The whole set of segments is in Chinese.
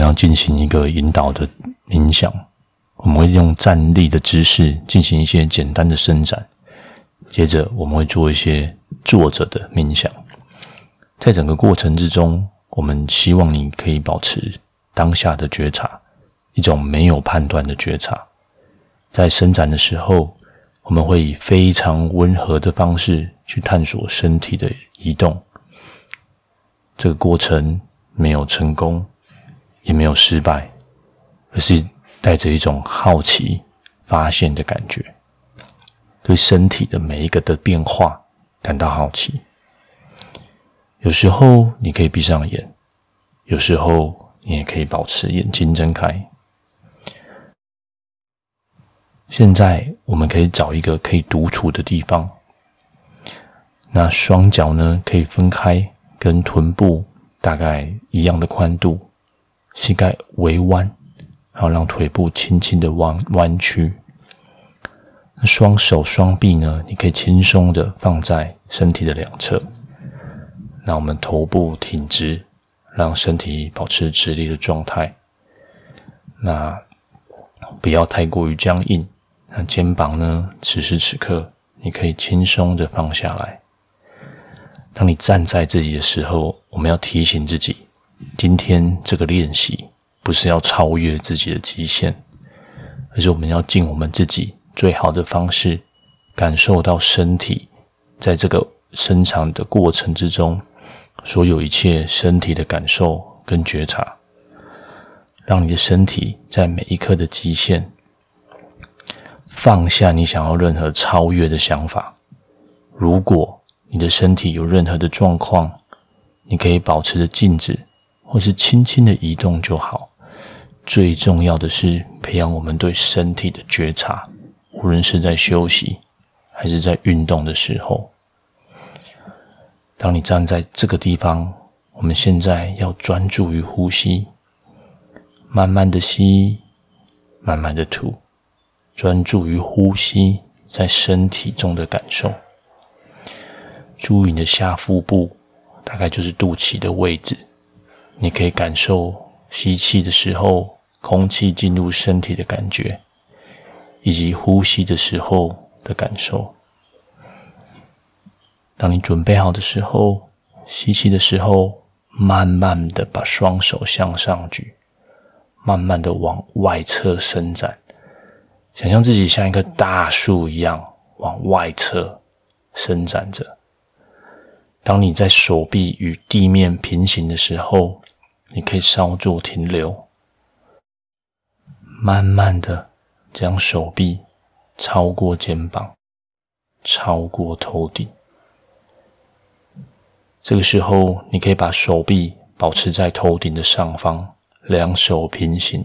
然后进行一个引导的冥想，我们会用站立的姿势进行一些简单的伸展，接着我们会做一些坐着的冥想。在整个过程之中，我们希望你可以保持当下的觉察，一种没有判断的觉察。在伸展的时候，我们会以非常温和的方式去探索身体的移动。这个过程没有成功。也没有失败，而是带着一种好奇、发现的感觉，对身体的每一个的变化感到好奇。有时候你可以闭上眼，有时候你也可以保持眼睛睁开。现在我们可以找一个可以独处的地方，那双脚呢，可以分开，跟臀部大概一样的宽度。膝盖微弯，然后让腿部轻轻的弯弯曲。那双手双臂呢？你可以轻松的放在身体的两侧。那我们头部挺直，让身体保持直立的状态。那不要太过于僵硬。那肩膀呢？此时此刻，你可以轻松的放下来。当你站在自己的时候，我们要提醒自己。今天这个练习不是要超越自己的极限，而是我们要尽我们自己最好的方式，感受到身体在这个伸长的过程之中，所有一切身体的感受跟觉察，让你的身体在每一刻的极限，放下你想要任何超越的想法。如果你的身体有任何的状况，你可以保持着静止。或是轻轻的移动就好。最重要的是培养我们对身体的觉察，无论是在休息还是在运动的时候。当你站在这个地方，我们现在要专注于呼吸，慢慢的吸，慢慢的吐，专注于呼吸在身体中的感受。注意你的下腹部，大概就是肚脐的位置。你可以感受吸气的时候，空气进入身体的感觉，以及呼吸的时候的感受。当你准备好的时候，吸气的时候，慢慢的把双手向上举，慢慢的往外侧伸展，想象自己像一棵大树一样往外侧伸展着。当你在手臂与地面平行的时候，你可以稍作停留，慢慢的将手臂超过肩膀，超过头顶。这个时候，你可以把手臂保持在头顶的上方，两手平行，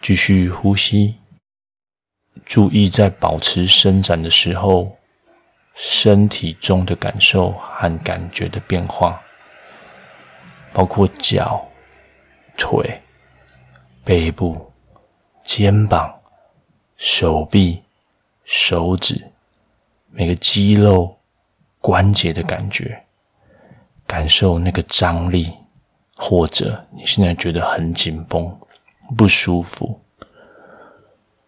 继续呼吸。注意在保持伸展的时候，身体中的感受和感觉的变化。包括脚、腿、背部、肩膀、手臂、手指，每个肌肉、关节的感觉，感受那个张力，或者你现在觉得很紧绷、不舒服。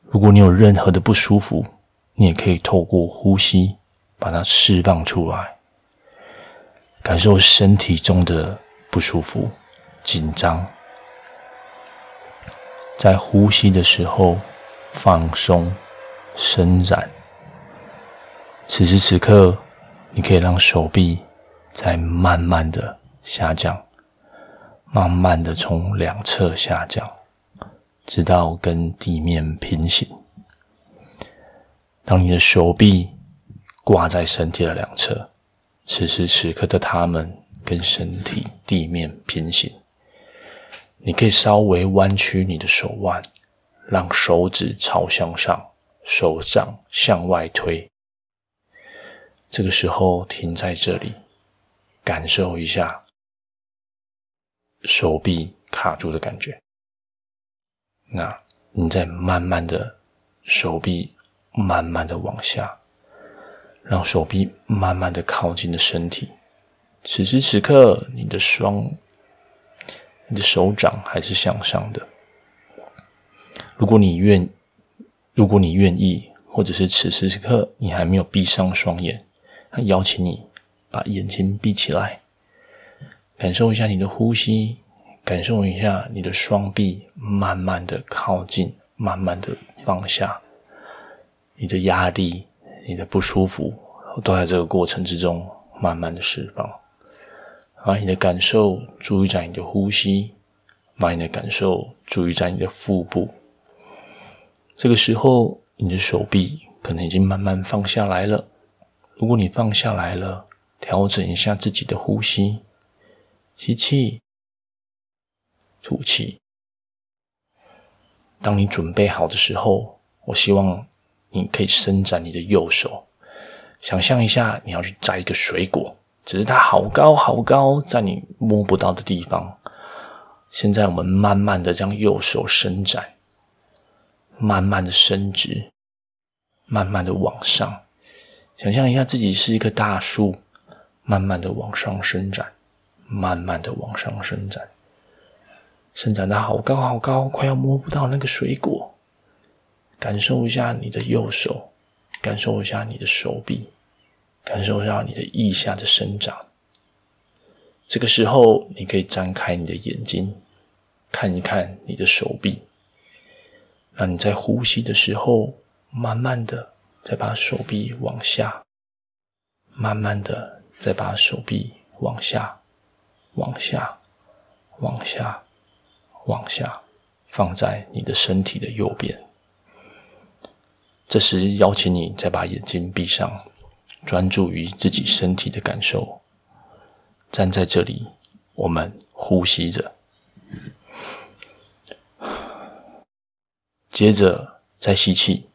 如果你有任何的不舒服，你也可以透过呼吸把它释放出来，感受身体中的。不舒服、紧张，在呼吸的时候放松、伸展。此时此刻，你可以让手臂再慢慢的下降，慢慢的从两侧下降，直到跟地面平行。当你的手臂挂在身体的两侧，此时此刻的他们。跟身体地面平行，你可以稍微弯曲你的手腕，让手指朝向上，手掌向外推。这个时候停在这里，感受一下手臂卡住的感觉。那你再慢慢的手臂慢慢的往下，让手臂慢慢的靠近的身体。此时此刻，你的双你的手掌还是向上的。如果你愿，如果你愿意，或者是此时此刻你还没有闭上双眼，那邀请你把眼睛闭起来，感受一下你的呼吸，感受一下你的双臂慢慢的靠近，慢慢的放下，你的压力、你的不舒服都在这个过程之中慢慢的释放。把你的感受注意在你的呼吸，把你的感受注意在你的腹部。这个时候，你的手臂可能已经慢慢放下来了。如果你放下来了，调整一下自己的呼吸，吸气，吐气。当你准备好的时候，我希望你可以伸展你的右手，想象一下你要去摘一个水果。只是它好高好高，在你摸不到的地方。现在我们慢慢的将右手伸展，慢慢的伸直，慢慢的往上。想象一下自己是一棵大树，慢慢的往上伸展，慢慢的往上伸展，伸展到好高好高，快要摸不到那个水果。感受一下你的右手，感受一下你的手臂。感受一下你的腋下的生长。这个时候，你可以张开你的眼睛，看一看你的手臂。那你在呼吸的时候，慢慢的再把手臂往下，慢慢的再把手臂往下，往下，往下，往下，放在你的身体的右边。这时，邀请你再把眼睛闭上。专注于自己身体的感受，站在这里，我们呼吸着，接着再吸气。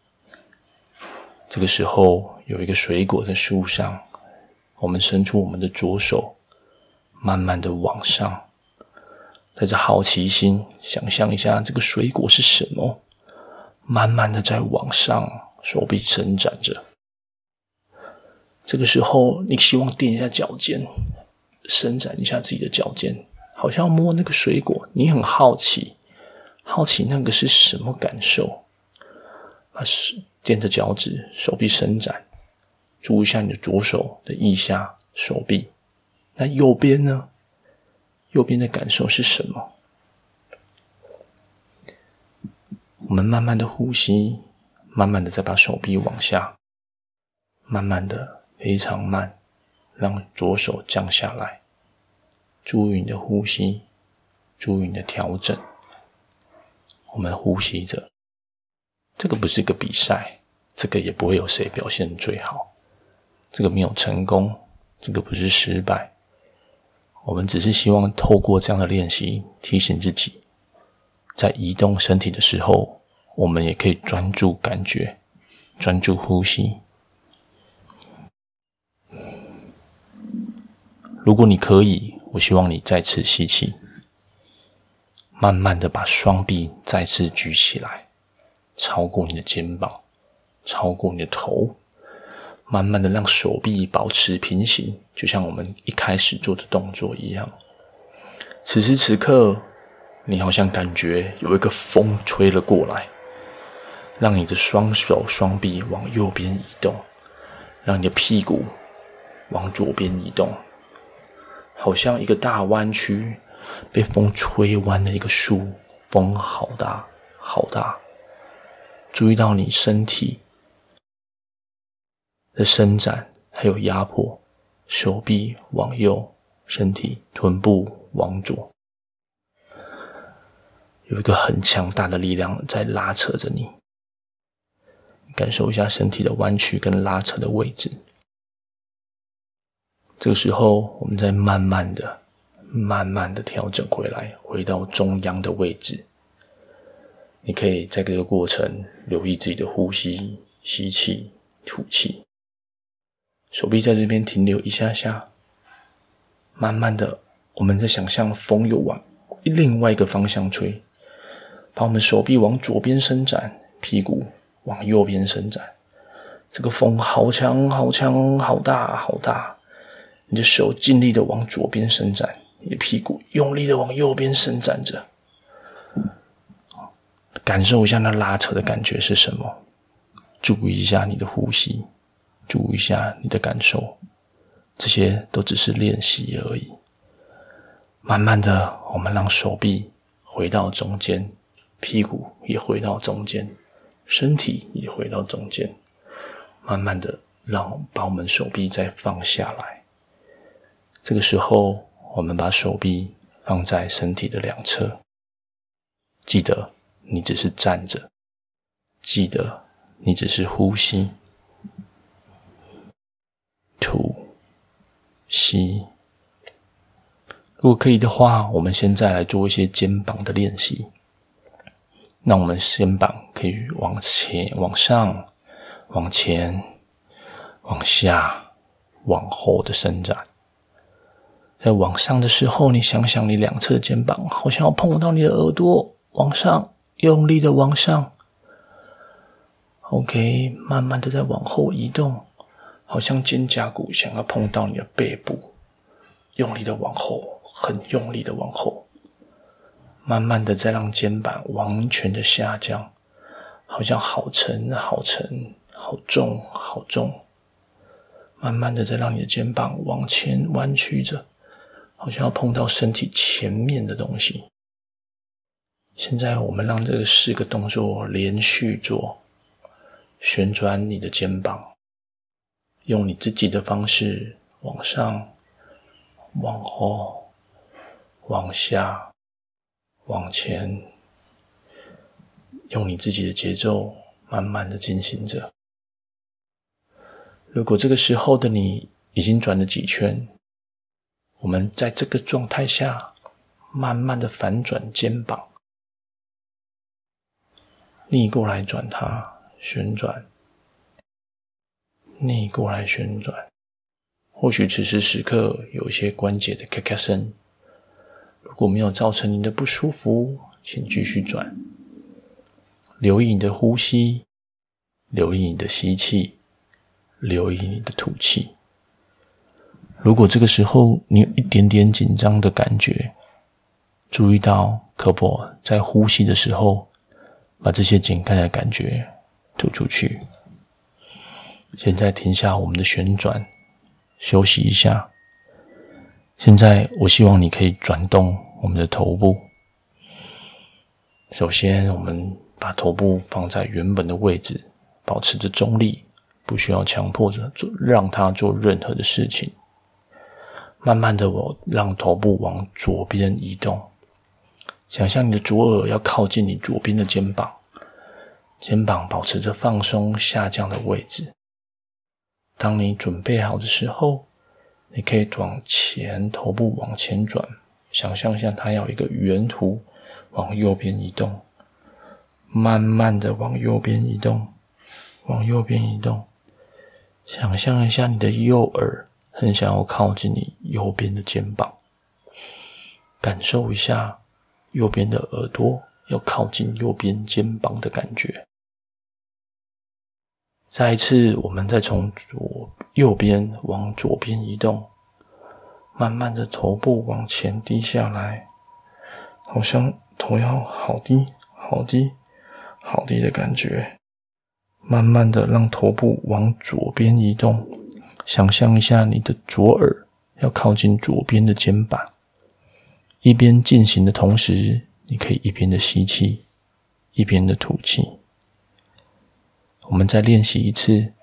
这个时候有一个水果在树上，我们伸出我们的左手，慢慢的往上，带着好奇心，想象一下这个水果是什么，慢慢的在往上，手臂伸展着。这个时候，你希望垫一下脚尖，伸展一下自己的脚尖，好像摸那个水果。你很好奇，好奇那个是什么感受？把手垫着脚趾，手臂伸展，注意一下你的左手的腋下、手臂。那右边呢？右边的感受是什么？我们慢慢的呼吸，慢慢的再把手臂往下，慢慢的。非常慢，让左手降下来。注意你的呼吸，注意你的调整。我们呼吸着，这个不是个比赛，这个也不会有谁表现最好。这个没有成功，这个不是失败。我们只是希望透过这样的练习，提醒自己，在移动身体的时候，我们也可以专注感觉，专注呼吸。如果你可以，我希望你再次吸气，慢慢的把双臂再次举起来，超过你的肩膀，超过你的头，慢慢的让手臂保持平行，就像我们一开始做的动作一样。此时此刻，你好像感觉有一个风吹了过来，让你的双手双臂往右边移动，让你的屁股往左边移动。好像一个大弯曲，被风吹弯的一个树，风好大，好大。注意到你身体的伸展，还有压迫，手臂往右，身体臀部往左，有一个很强大的力量在拉扯着你。感受一下身体的弯曲跟拉扯的位置。这个时候，我们再慢慢的、慢慢的调整回来，回到中央的位置。你可以在这个过程留意自己的呼吸，吸气、吐气。手臂在这边停留一下下。慢慢的，我们在想象风又往另外一个方向吹，把我们手臂往左边伸展，屁股往右边伸展。这个风好强、好强、好大、好大。你的手尽力的往左边伸展，你的屁股用力的往右边伸展着，感受一下那拉扯的感觉是什么？注意一下你的呼吸，注意一下你的感受，这些都只是练习而已。慢慢的，我们让手臂回到中间，屁股也回到中间，身体也回到中间。慢慢的，让把我们手臂再放下来。这个时候，我们把手臂放在身体的两侧。记得，你只是站着。记得，你只是呼吸，吐，吸。如果可以的话，我们现在来做一些肩膀的练习。那我们肩膀可以往前、往上、往前、往下、往后的伸展。在往上的时候，你想想你两侧的肩膀好像要碰到你的耳朵，往上，用力的往上。OK，慢慢的再往后移动，好像肩胛骨想要碰到你的背部，用力的往后。很用力的往后，慢慢的再让肩膀完全的下降，好像好沉、好沉、好重、好重。慢慢的再让你的肩膀往前弯曲着，好像要碰到身体前面的东西。现在我们让这个四个动作连续做，旋转你的肩膀，用你自己的方式往上、往后。往下，往前，用你自己的节奏，慢慢的进行着。如果这个时候的你已经转了几圈，我们在这个状态下，慢慢的反转肩膀，逆过来转它，旋转，逆过来旋转。或许此时此刻有一些关节的咔咔声。如果没有造成您的不舒服，请继续转。留意你的呼吸，留意你的吸气，留意你的吐气。如果这个时候你有一点点紧张的感觉，注意到可否在呼吸的时候把这些紧张的感觉吐出去。现在停下我们的旋转，休息一下。现在，我希望你可以转动我们的头部。首先，我们把头部放在原本的位置，保持着中立，不需要强迫着做，让它做任何的事情。慢慢的，我让头部往左边移动，想象你的左耳要靠近你左边的肩膀，肩膀保持着放松下降的位置。当你准备好的时候。你可以往前，头部往前转，想象一下它要一个圆弧往右边移动，慢慢的往右边移动，往右边移动。想象一下你的右耳很想要靠近你右边的肩膀，感受一下右边的耳朵要靠近右边肩膀的感觉。再一次，我们再从左右边往左边移动，慢慢的头部往前低下来，好像头要好低、好低、好低的感觉。慢慢的让头部往左边移动，想象一下你的左耳要靠近左边的肩膀。一边进行的同时，你可以一边的吸气，一边的吐气。我们再练习一次，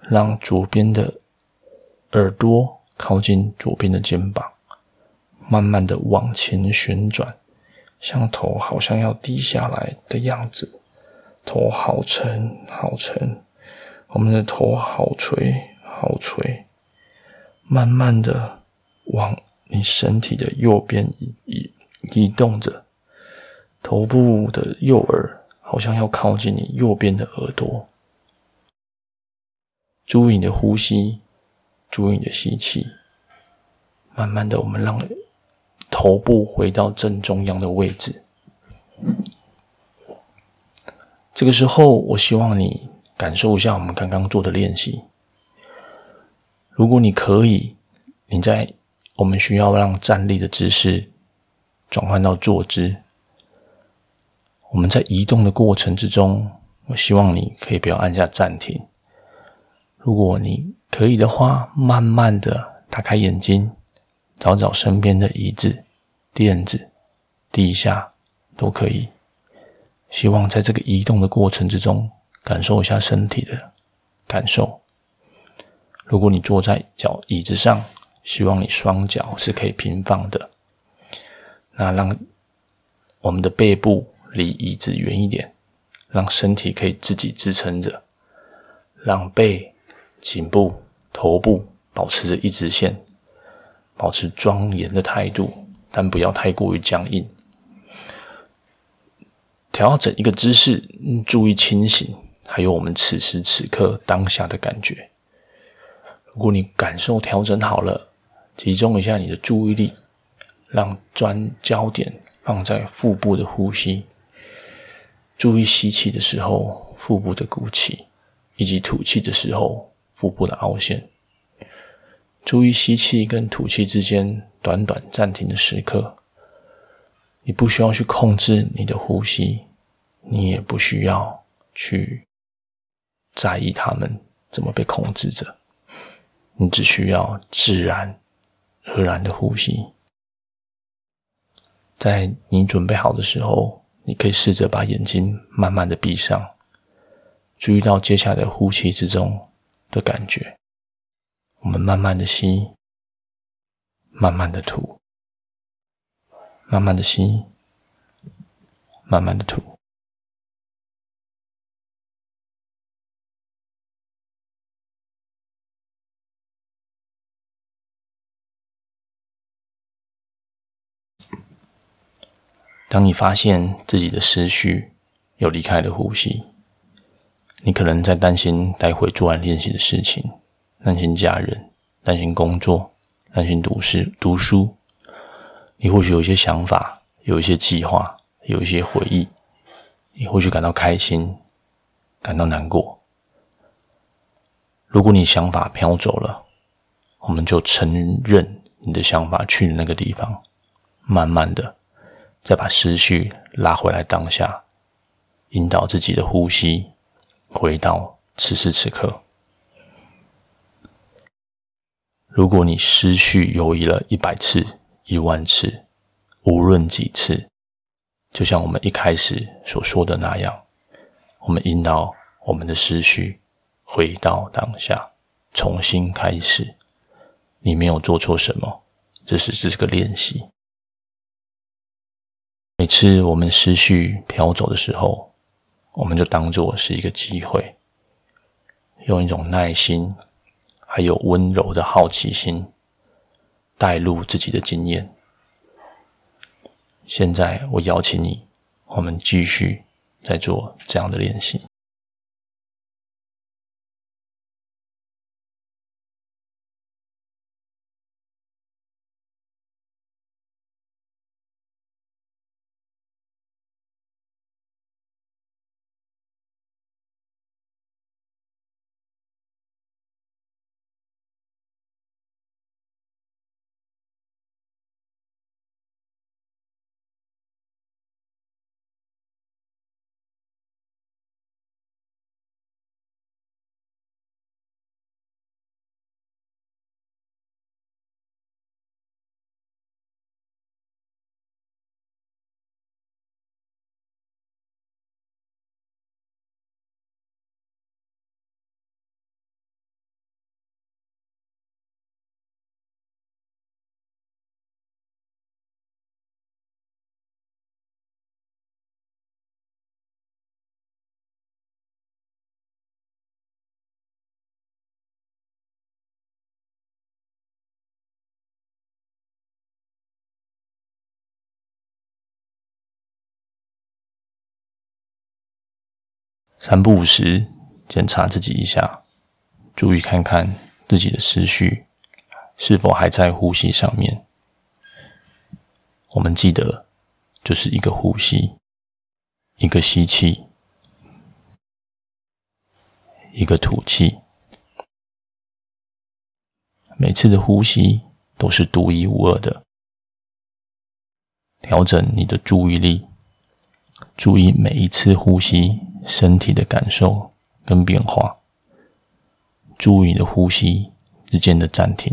让左边的耳朵靠近左边的肩膀，慢慢的往前旋转，像头好像要低下来的样子，头好沉好沉，我们的头好垂好吹，慢慢的往你身体的右边移移移动着，头部的右耳好像要靠近你右边的耳朵。注意你的呼吸，注意你的吸气。慢慢的，我们让头部回到正中央的位置。这个时候，我希望你感受一下我们刚刚做的练习。如果你可以，你在我们需要让站立的姿势转换到坐姿。我们在移动的过程之中，我希望你可以不要按下暂停。如果你可以的话，慢慢的打开眼睛，找找身边的椅子、垫子、地下都可以。希望在这个移动的过程之中，感受一下身体的感受。如果你坐在脚椅子上，希望你双脚是可以平放的。那让我们的背部离椅子远一点，让身体可以自己支撑着，让背、颈部、头部保持着一直线，保持庄严的态度，但不要太过于僵硬。调整一个姿势，注意清醒，还有我们此时此刻当下的感觉。如果你感受调整好了，集中一下你的注意力，让专焦点放在腹部的呼吸，注意吸气的时候腹部的鼓起，以及吐气的时候腹部的凹陷。注意吸气跟吐气之间短短暂停的时刻。你不需要去控制你的呼吸，你也不需要去在意他们怎么被控制着。你只需要自然而然的呼吸，在你准备好的时候，你可以试着把眼睛慢慢的闭上，注意到接下来的呼气之中的感觉。我们慢慢的吸，慢慢的吐，慢慢的吸，慢慢的吐。当你发现自己的思绪有离开了呼吸，你可能在担心待会做完练习的事情，担心家人，担心工作，担心读书读书。你或许有一些想法，有一些计划，有一些回忆，你或许感到开心，感到难过。如果你想法飘走了，我们就承认你的想法去了那个地方，慢慢的。再把思绪拉回来当下，引导自己的呼吸回到此时此刻。如果你思绪游移了一百次、一万次，无论几次，就像我们一开始所说的那样，我们引导我们的思绪回到当下，重新开始。你没有做错什么，这是这是个练习。每次我们思绪飘走的时候，我们就当做是一个机会，用一种耐心，还有温柔的好奇心，带入自己的经验。现在，我邀请你，我们继续再做这样的练习。三不五时检查自己一下，注意看看自己的思绪是否还在呼吸上面。我们记得，就是一个呼吸，一个吸气，一个吐气。每次的呼吸都是独一无二的。调整你的注意力，注意每一次呼吸，身体的感受跟变化，注意你的呼吸之间的暂停。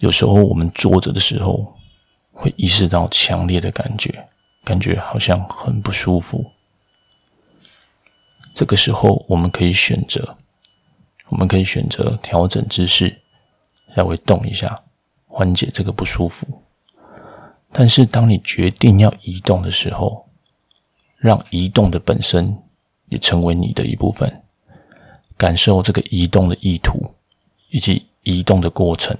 有时候我们坐着的时候，会意识到强烈的感觉，感觉好像很不舒服。这个时候，我们可以选择，我们可以选择调整姿势，稍微动一下，缓解这个不舒服。但是，当你决定要移动的时候，让移动的本身也成为你的一部分，感受这个移动的意图以及移动的过程。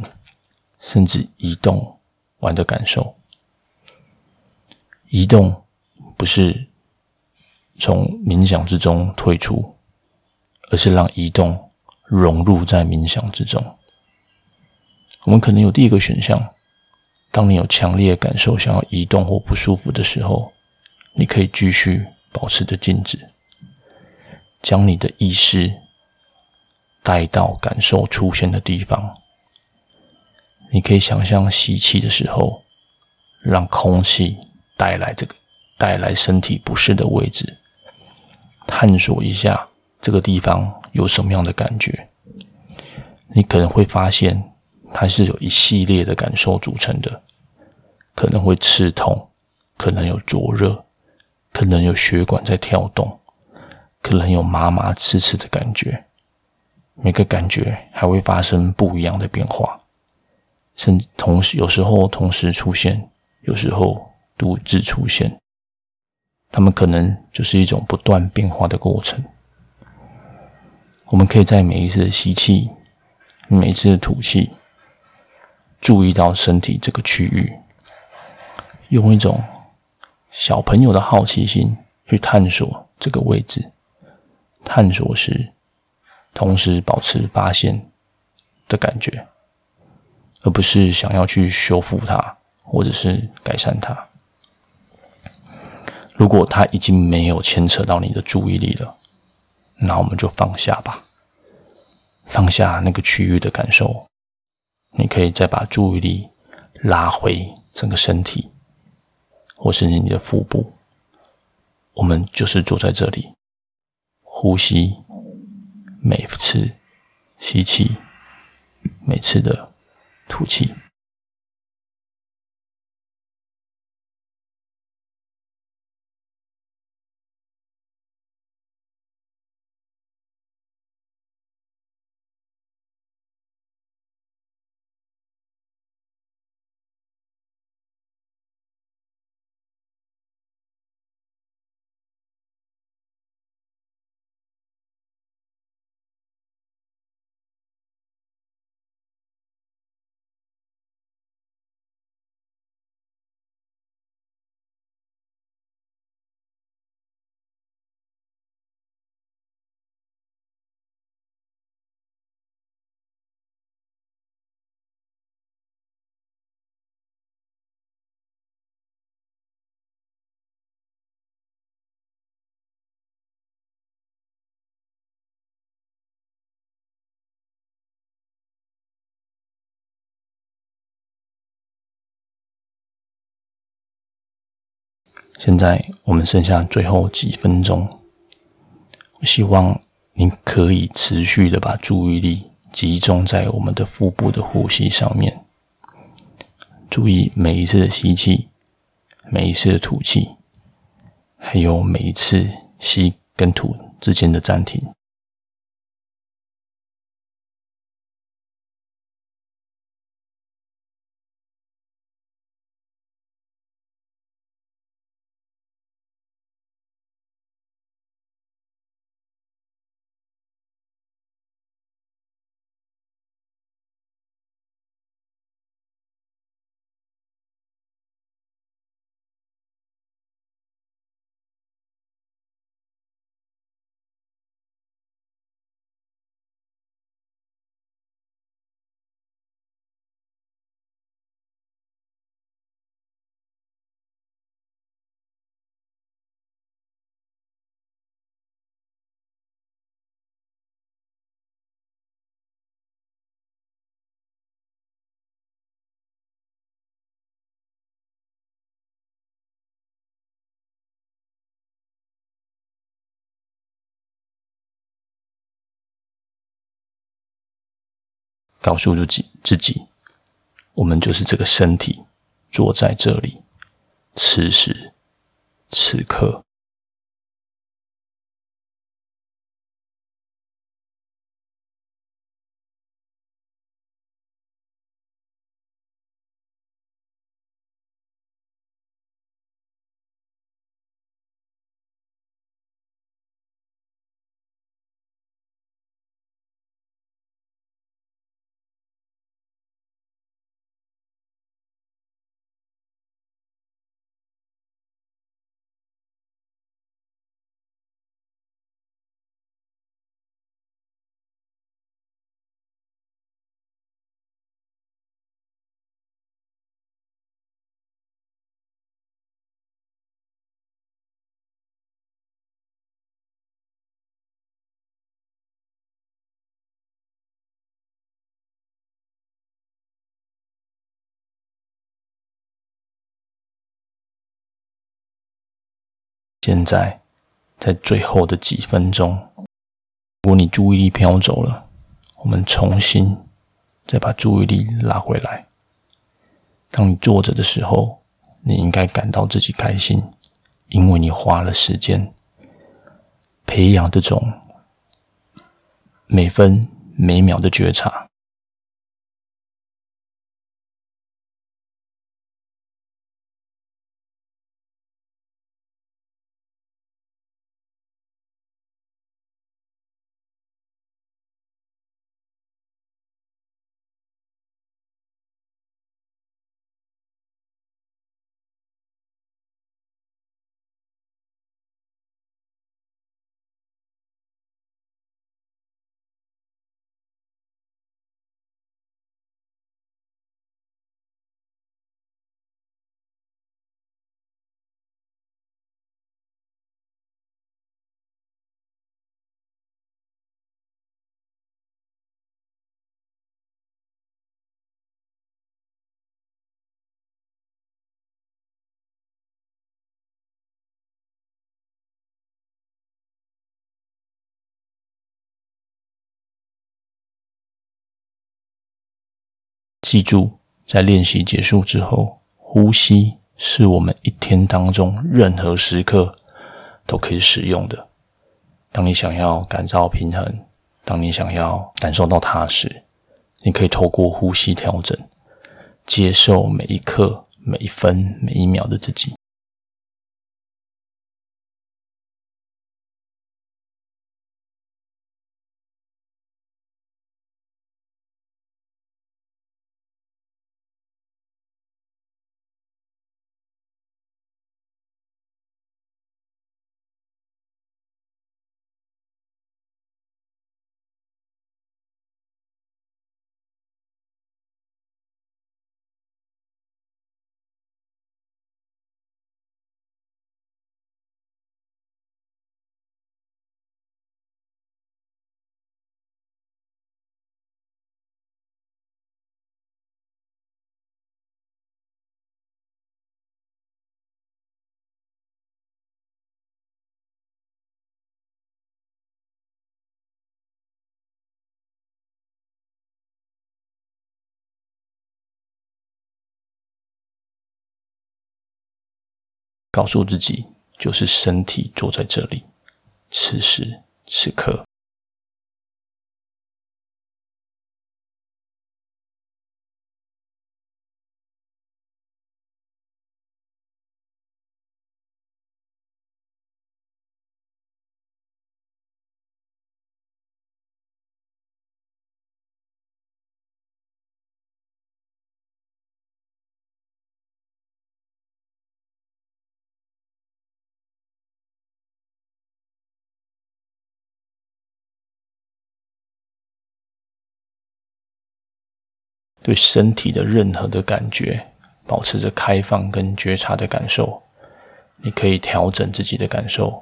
甚至移动玩的感受，移动不是从冥想之中退出，而是让移动融入在冥想之中。我们可能有第一个选项：当你有强烈的感受想要移动或不舒服的时候，你可以继续保持着静止，将你的意识带到感受出现的地方。你可以想象吸气的时候，让空气带来这个带来身体不适的位置，探索一下这个地方有什么样的感觉。你可能会发现它是有一系列的感受组成的，可能会刺痛，可能有灼热，可能有血管在跳动，可能有麻麻刺刺的感觉。每个感觉还会发生不一样的变化。甚至同时，有时候同时出现，有时候独自出现，它们可能就是一种不断变化的过程。我们可以在每一次的吸气、每一次的吐气，注意到身体这个区域，用一种小朋友的好奇心去探索这个位置。探索时，同时保持发现的感觉。而不是想要去修复它，或者是改善它。如果它已经没有牵扯到你的注意力了，那我们就放下吧，放下那个区域的感受。你可以再把注意力拉回整个身体，或是你的腹部。我们就是坐在这里，呼吸，每次吸气，每次的。吐气。现在我们剩下最后几分钟，我希望您可以持续的把注意力集中在我们的腹部的呼吸上面，注意每一次的吸气，每一次的吐气，还有每一次吸跟吐之间的暂停。告诉自己，自己，我们就是这个身体，坐在这里，此时此刻。现在，在最后的几分钟，如果你注意力飘走了，我们重新再把注意力拉回来。当你坐着的时候，你应该感到自己开心，因为你花了时间培养这种每分每秒的觉察。记住，在练习结束之后，呼吸是我们一天当中任何时刻都可以使用的。当你想要感到平衡，当你想要感受到踏实，你可以透过呼吸调整，接受每一刻、每一分、每一秒的自己。告诉自己，就是身体坐在这里，此时此刻。对身体的任何的感觉，保持着开放跟觉察的感受，你可以调整自己的感受。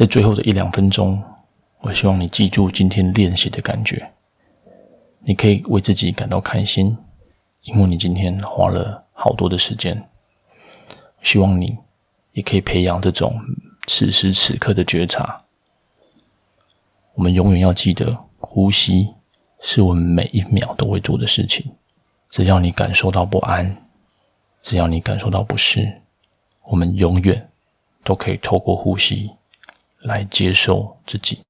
在最后的一两分钟，我希望你记住今天练习的感觉。你可以为自己感到开心，因为你今天花了好多的时间。希望你也可以培养这种此时此刻的觉察。我们永远要记得，呼吸是我们每一秒都会做的事情。只要你感受到不安，只要你感受到不适，我们永远都可以透过呼吸。来接受自己。